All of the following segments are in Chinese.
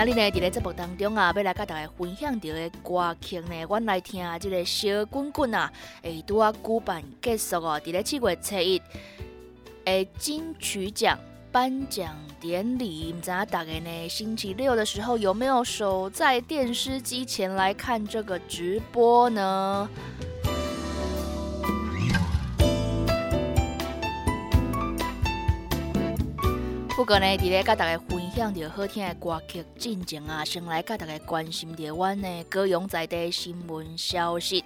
今日呢，伫咧节目当中啊，要来甲大家分享到的歌曲呢，阮来听即个小滚滚啊，诶，拄啊举办结束哦，伫咧七月初一，诶，金曲奖颁奖典礼，唔知影大家呢，星期六的时候有没有守在电视机前来看这个直播呢？不过呢，伫咧甲大家分享着好听的歌曲进前啊，先来甲大家关心着阮的高雄在地新闻消息。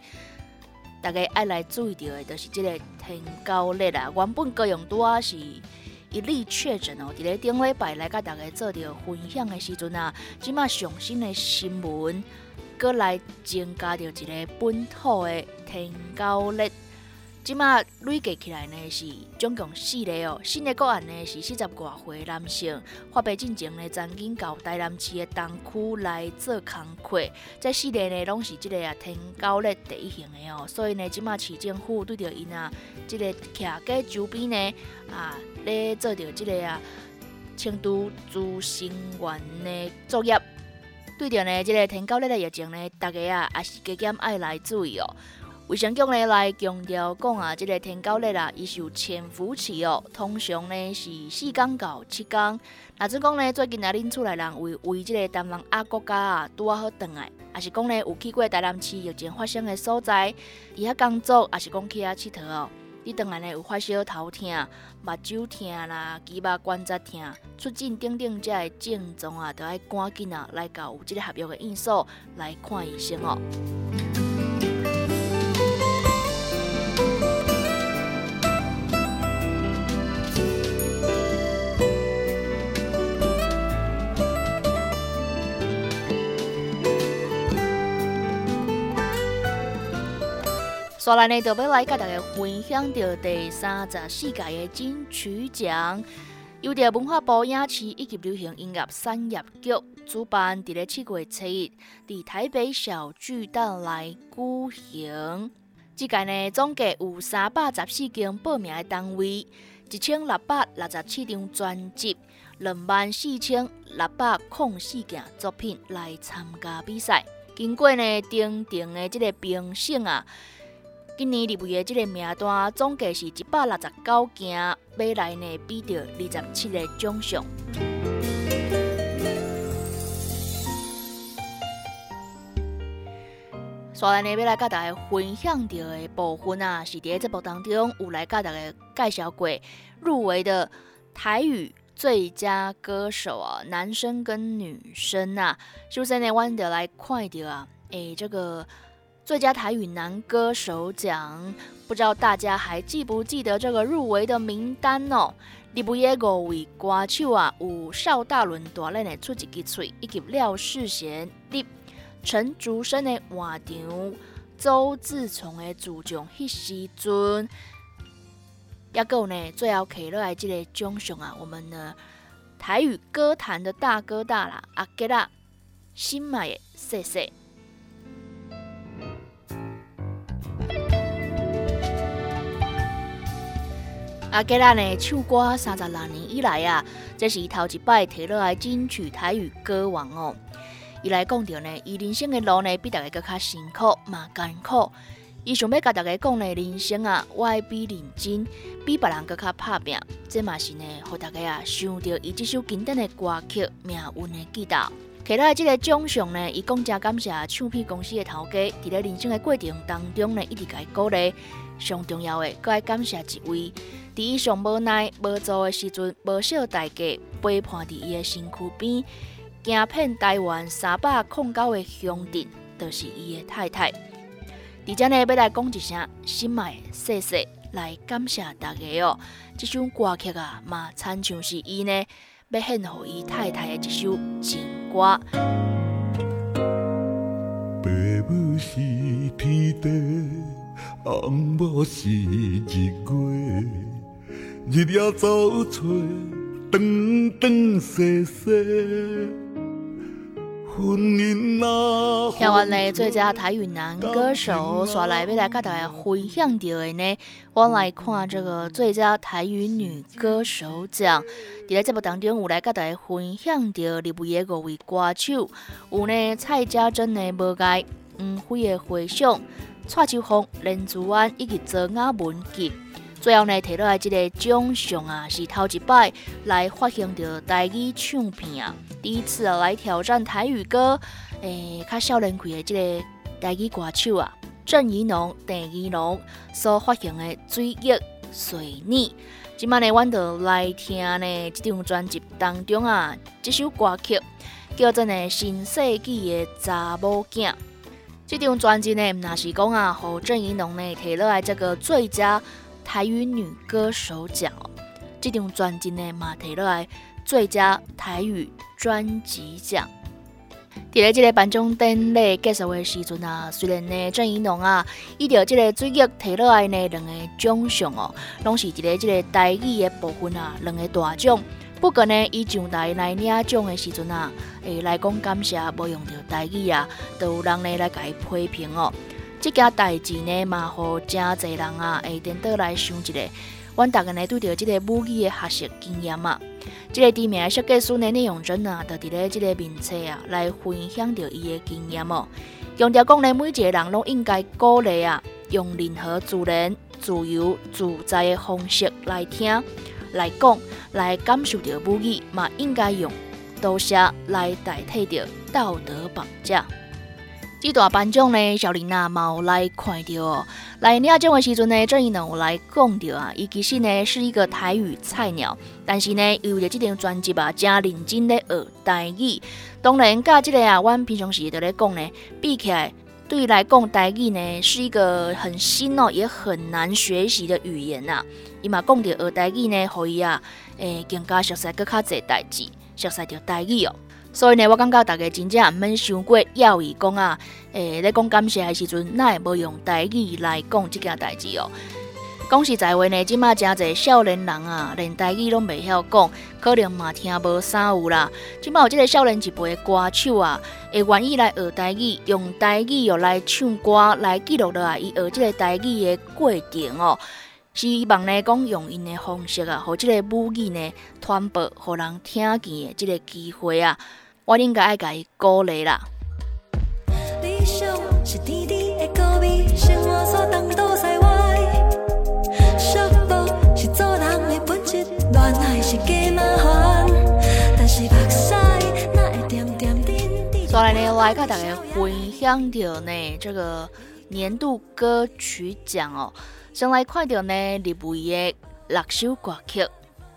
大家爱来注意到的，就是即个天高热啊。原本高雄拄啊是一例确诊哦，伫咧顶礼拜来甲大家做着分享的时阵啊，即马上新的新闻，搁来增加着一个本土的天高热。即马累计起来呢是总共四个哦，新的个案呢是四十外岁男性，发病进前呢曾经到台南市的东区来做工课，这四个呢拢是即个啊天高热第一型的哦，所以呢即马市政府对着因啊即个徛街周边呢啊咧做着即个啊轻度自生源的作业，对着呢即个天高热的疫情呢，大家啊也是加减爱来注意哦。卫生局呢来强调讲啊，即个天高热啦，伊是有潜伏期哦，通常呢是四天到七天。若即讲呢，最近啊，恁厝内人为为即个台南亚国家啊，拄啊好转来，也是讲呢有去过台南市疫情发生的所在，伊遐工作，也是讲去遐佚佗哦。你转来呢有发烧、头痛、目睭痛啦、肌肉关节痛、出诊等等这的症状啊，都要赶紧啊来到有即个合约的院所来看医生哦。刷来呢，就要来跟大家分享到第三十四届的金曲奖，由着文化部影视以及流行音乐产业局主办，伫咧七月初一，伫台北小巨蛋来举行。即届呢，总计有三百十四间报名的单位，一千六百六十七张专辑，两万四千六百零四件作品来参加比赛。经过呢，定定的即个评审啊。今年入围的这个名单总计是一百六十九件，未来呢比着二十七个奖项。所以呢，要来甲大家分享到的部分啊，是伫节目当中有来甲大家介绍过入围的台语最佳歌手啊，男生跟女生啊。首先呢，阮就来看到啊，诶，这个。最佳台语男歌手奖，不知道大家还记不记得这个入围的名单哦？入围的五位歌手啊，有邵大伦大练的出一支嘴，以及廖世贤、陈竹生的换场，周志聪的主将迄时阵，也有呢，最后摕落来这个奖项啊，我们的台语歌坛的大哥大啦，阿吉啦新买的谢谢。阿吉拉呢唱歌三十六年以来啊，这是头一摆摕落来金曲台语歌王哦。伊来讲到呢，伊人生的路呢比大家更较辛苦嘛艰苦。伊想要甲大家讲呢，人生啊，我爱比认真，比别人更较拍拼。这嘛是呢，互大家啊想着伊这首经典的歌曲《命运的记录》。摕来这个奖项呢，伊讲真感谢唱片公司的头家，伫咧人生的过程当中呢，一直伊鼓励。上重要的，搁爱感谢一位。伫伊上无奈、无助的时阵，无少代价陪伴伫伊的身躯边，行遍台湾三百空九个乡镇，就是伊的太太。伫遮呢，要来讲一声心爱谢谢，来感谢大家哦。这首歌曲啊，嘛参像是伊呢要献给伊太太的一首情歌。爸母是天地，翁某是日月，日夜走找，长长细细。听完呢，最佳台语男歌手，刷来要来甲大家分享到的呢，我来看这个最佳台语女歌手奖。伫咧节目当中有来甲大家分享到入围的五位歌手，有呢蔡家珍的《无界》，黄飞的《回响》，蔡秋凤、林祖安以及曾雅文吉。最后呢，摕落来这个奖项啊，是头一摆来发行着台语唱片啊，第一次来挑战台语歌，诶，较少年气的这个台语歌手啊，郑怡农、郑怡农所发行的《追忆随你》。今晚呢，阮就来听呢这张专辑当中啊，这首歌曲叫做呢《新世纪的查某囝》。这张专辑呢，那是讲啊，和郑怡农呢摕落来这个最佳。台语女歌手奖哦，这张专辑呢嘛摕落来最佳台语专辑奖。伫咧即个颁奖典礼结束的时阵啊，虽然呢郑怡农啊，伊着即个最近摕落来呢两个奖项哦，拢是伫咧即个台语的部分啊，两个大奖。不过呢，伊上台来领奖的时阵啊，会来讲感谢无用着台语啊，都有人呢来甲伊批评哦。这件代志呢，嘛，互真侪人啊，会颠倒来想一个，阮大概呢拄着即个母语的学习经验啊。即个知名设计师呢，内容真啊，就伫咧即个面册啊，来分享着伊的经验哦。强调讲呢，每一个人拢应该鼓励啊，用任何自然、自由、自在的方式来听、来讲、来感受着母语，嘛应该用多谢来代替着道德绑架。这大颁奖呢，小林啊，冇来看到哦。来领奖的时阵呢，郑怡农来讲到啊，伊其实呢是一个台语菜鸟，但是呢，为了这张专辑啊，真认真咧学台语。当然，甲这个啊，阮平常时都咧讲呢，比起来，对来讲台语呢，是一个很新哦，也很难学习的语言呐。伊嘛讲到学台语呢，可以啊，诶，更加熟悉更较侪代志，熟悉着台语哦。所以呢，我感觉大家真正毋免想过要伊讲啊，诶，咧讲感谢的时阵，那会无用台语来讲即件代志哦。讲实在话呢，即马真侪少年人啊，连台语拢袂晓讲，可能嘛听无啥有啦。即马有即个少年一辈的歌手啊，会愿意来学台语，用台语又来唱歌，来记录落来伊学即个台语的过程哦。希望呢，讲用因的方式啊，互即个母语呢传播，互人听见的即个机会啊。我应该爱甲伊鼓励啦。所以呢，来甲大家分享到呢，这个年度歌曲奖哦，先来看到呢，入围的六首歌曲。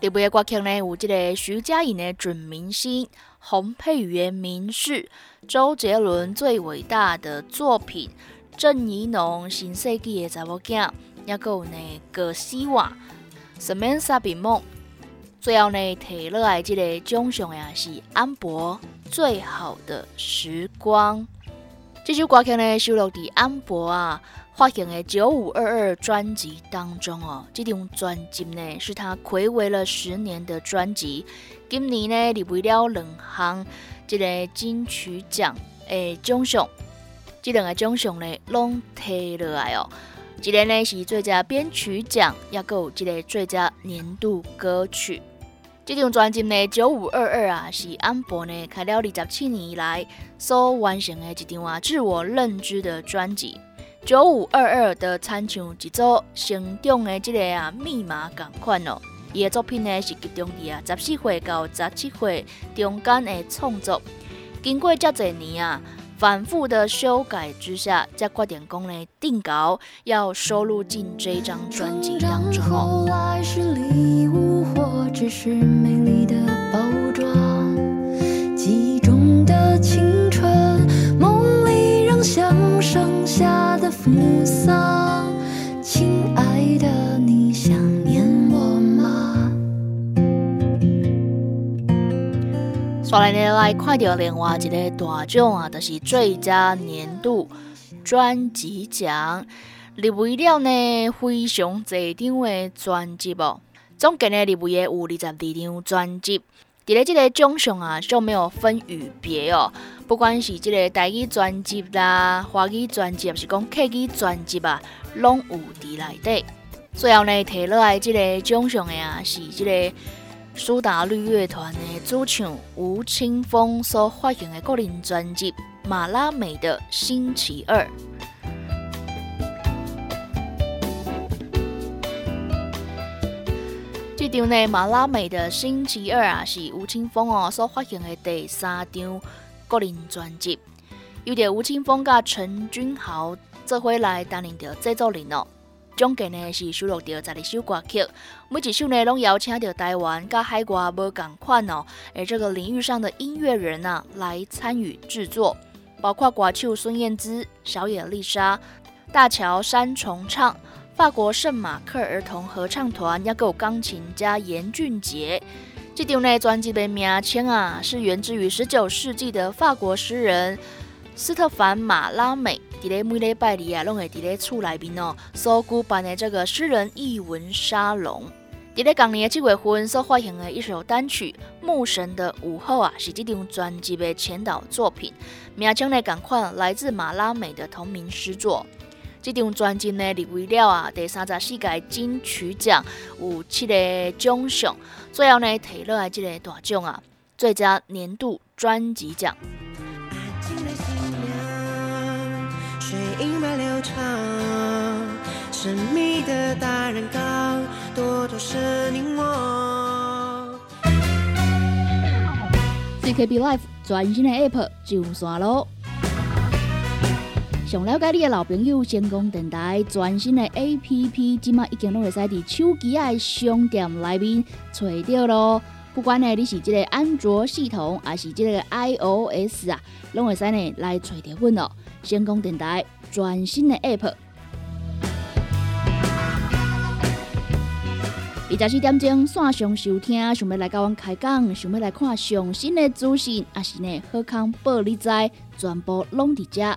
入围的歌曲呢，有这个徐佳莹的《准明星》。洪佩瑜的名士，周杰伦最伟大的作品，郑怡农新世纪的查某囝，也有呢葛西瓦 s a m a n t a 比梦，最后呢摕落来这个奖项呀是安博最好的时光。这首歌曲呢收录在安博啊发行的九五二二专辑当中哦。这张专辑呢是他暌违了十年的专辑。今年呢，入围了两项这个金曲奖的奖项，这两个奖项呢，拢摕落来哦。一个呢是最佳编曲奖，也有一个最佳年度歌曲。这张专辑呢，《九五二二》啊，是安博呢开了二十七年以来所完成的一张啊自我认知的专辑。九五二二的参像一组成长的这个啊密码共款哦。伊的作品呢是集中伫啊十四岁到十七岁中间的创作，经过这几年啊反复的修改之下，才决定讲呢定稿要收录进这张专辑当中哦。记中的青春，梦里仍目送。亲爱的，你想念我吗？刷来呢，来看到另外一个大奖啊，就是最佳年度专辑奖。入围了呢，非常侪张的专辑哦。总计呢，入围的有二十二张专辑。伫咧即个奖项啊，就没有分与别哦。不管是即个台语专辑啦、华语专辑，还是讲客语专辑啊，拢有伫内底。最后呢，摕落来即个奖项的啊，是即个苏打绿乐团的主唱吴青峰所发行的个人专辑《马拉美的星期二》。这张呢，马拉美的星期二啊，是吴青峰哦所发行的第三张个人专辑。由着吴青峰甲陈君豪做伙来担任着制作人哦。总计呢是收录着十二首歌曲，每一首呢拢邀请着台湾甲海外无共款哦，而这个领域上的音乐人啊来参与制作，包括歌手孙燕姿、小野丽莎、大桥山重唱。法国圣马克儿童合唱团，也有钢琴家严俊杰。这张呢专辑的名称啊，是源自于十九世纪的法国诗人斯特凡马拉美。伫咧每礼拜二啊，拢会伫咧厝内面哦，所举办的这个诗人译文沙龙。伫咧今年的七月份所发行的一首单曲《牧神的午后》啊，是这张专辑的前导作品。名称呢，赶快来自马拉美的同名诗作。这张专辑呢，入围了啊第三十四届金曲奖有七个奖项，最后呢摕落来这个大奖啊，最佳年度专辑奖。CKB Life 全新的 App 上线喽！想了解你的老朋友，成功电台全新的 A P P，即马已经拢会使伫手机的商店内面找到咯。不管呢你是即个安卓系统，还是即个 I O S 啊，拢会使呢来找到阮哦。成功电台全新的 App，二十四点钟线上收听，想要来甲阮开讲，想要来看上新的资讯，还是呢好康报你知，全部拢伫遮。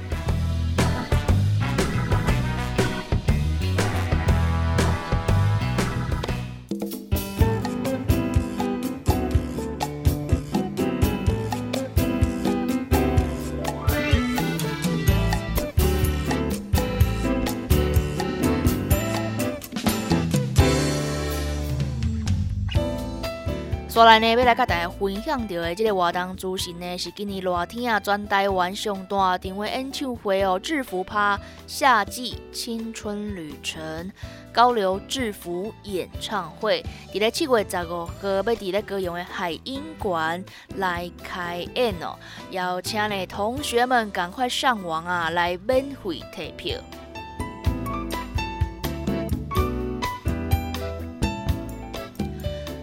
再来呢，要来甲大家分享到的这个活动资讯呢，是今年热天啊，全台湾上大场的演唱会哦，制服趴夏季青春旅程高流制服演唱会，伫咧七月十五号要伫咧高雄的海音馆来开演哦，邀请呢同学们赶快上网啊，来免费退票。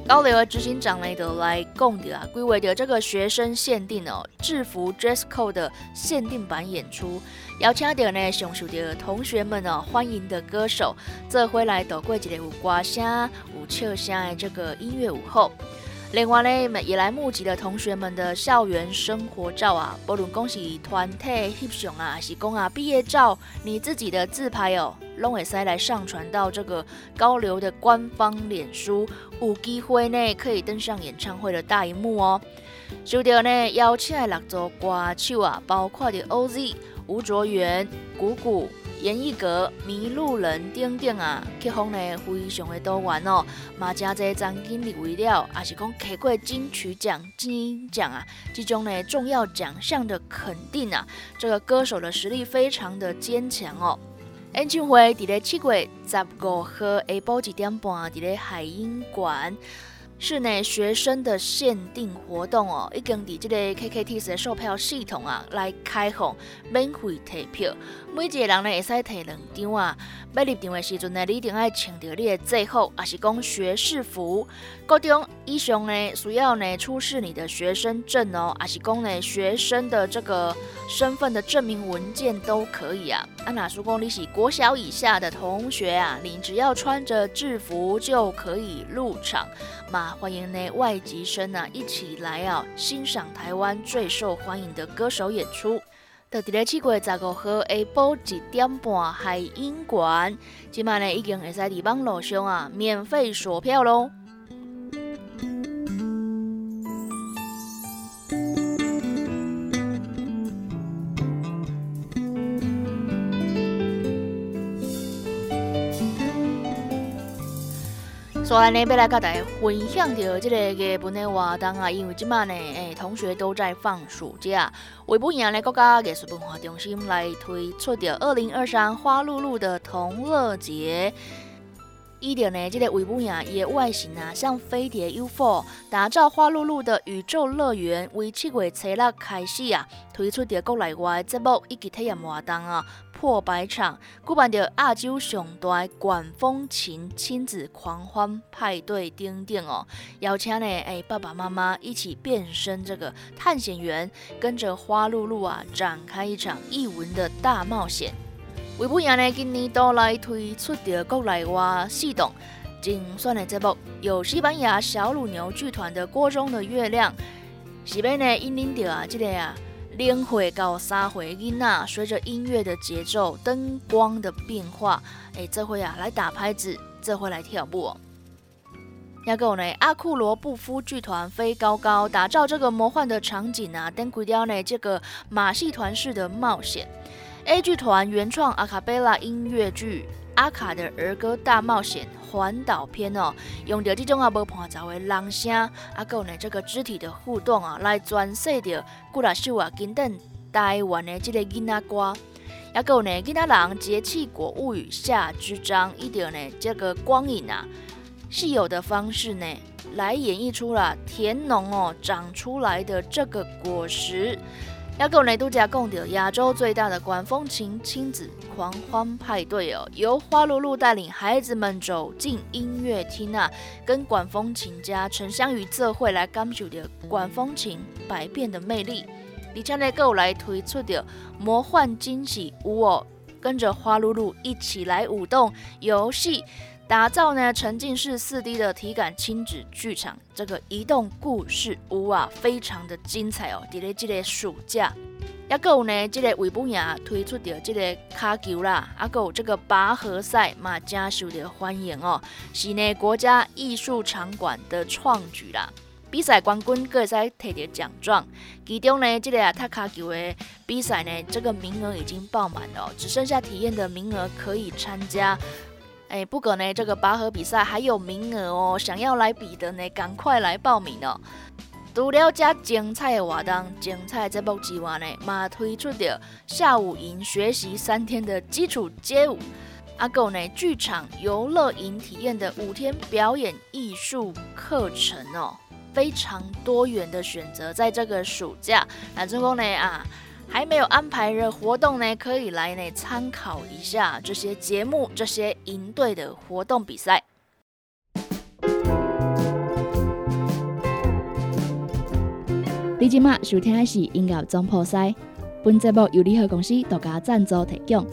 高流的执行长雷德来讲的啊，归为的这个学生限定哦制服 dress code 的限定版演出，邀请到呢享受的同学们哦欢迎的歌手，这回来度过一个有歌声、有笑声的这个音乐午后。另外呢，也来募集了同学们的校园生活照啊，不论讲是团体翕相啊，还是讲啊毕业照，你自己的自拍哦，拢会使来上传到这个高流的官方脸书，有机会呢可以登上演唱会的大荧幕哦。收到呢邀请的六组歌手啊，包括的 OZ、吴卓源、谷谷。严艺阁、迷路人等等啊，曲风呢非常的多元哦，嘛真侪奖金入围了，也是讲开过金曲奖、金奖啊，这种呢重要奖项的肯定啊，这个歌手的实力非常的坚强哦。演唱会伫咧七月十五号下晡一点半，伫咧海音馆。是呢学生的限定活动哦，已经伫这个 KKT 的售票系统啊来开放免费退票，每一个人呢会使退两张啊。要入场的时阵呢，你一定要穿着你的制服，也是讲学士服。高中以上呢需要呢出示你的学生证哦，也是讲呢学生的这个身份的证明文件都可以啊。啊，那如果你是国小以下的同学啊，你只要穿着制服就可以入场嘛。欢迎呢外籍生啊一起来啊欣赏台湾最受欢迎的歌手演出。到伫咧七月十五号下晡一点半海音馆，今晚呢已经会使伫网络上啊免费锁票喽。所以呢，要来甲大家分享着即个日本的活动啊，因为即马呢，诶，同学都在放暑假，为不赢呢国家艺术文化中心来推出着二零二三花露露的同乐节。伊着呢，即个维布亚伊外形啊，像飞碟 UFO，打造花露露的宇宙乐园。为七月初六开始啊，推出着国内外节目以及体验活动啊，破百场，举办着亚洲上大管风琴亲子狂欢派对等等哦。邀请呢，哎，爸爸妈妈一起变身这个探险员，跟着花露露啊，展开一场异文的大冒险。为不赢呢，今年都来推出着国内外系统精选的节目，有西班牙小乳牛剧团的《锅中的月亮》，是要呢引领着啊这个啊两岁到三岁囡仔，随着音乐的节奏、灯光的变化，哎，这回啊来打拍子，这回来跳舞。也有呢阿库罗布夫剧团飞高高，打造这个魔幻的场景啊，灯轨雕呢这个马戏团式的冒险。A 剧团原创阿卡贝拉音乐剧《阿卡的儿歌大冒险环岛篇》哦，用着这种啊无伴奏的人声，啊够呢这个肢体的互动啊，来诠释着古拉秀啊，等等台湾的这个囡仔歌，也够呢囡仔人节气果物语下之章，一点呢这个光影啊，是有的方式呢，来演绎出了田农哦长出来的这个果实。要跟我们度假共的亚洲最大的管风琴亲子狂欢派对哦，由花露露带领孩子们走进音乐厅啊，跟管风琴家陈香宇这会来感受的管风琴百变的魅力。李强呢，够来推出的魔幻惊喜舞哦，跟着花露露一起来舞动游戏。打造呢沉浸式四 D 的体感亲子剧场，这个移动故事屋啊，非常的精彩哦。伫咧这个暑假，也有呢，这个维布雅推出着这个卡球啦，啊，有这个拔河赛嘛，加受的欢迎哦。是呢国家艺术场馆的创举啦。比赛冠军各会使摕到奖状，其中呢，这个啊踢卡球的比赛呢，这个名额已经爆满了，只剩下体验的名额可以参加。哎，不过呢，这个拔河比赛还有名额哦，想要来比的呢，赶快来报名哦！除了加精彩的活动、精彩节目之外呢，嘛推出的下午营学习三天的基础街舞，阿狗呢剧场游乐营体验的五天表演艺术课程哦，非常多元的选择，在这个暑假，那成功呢啊！还没有安排的活动呢，可以来呢参考一下这些节目、这些营队的活动比赛。你今麦收听的是音乐总破赛，本节目由联合公司独家赞助提供。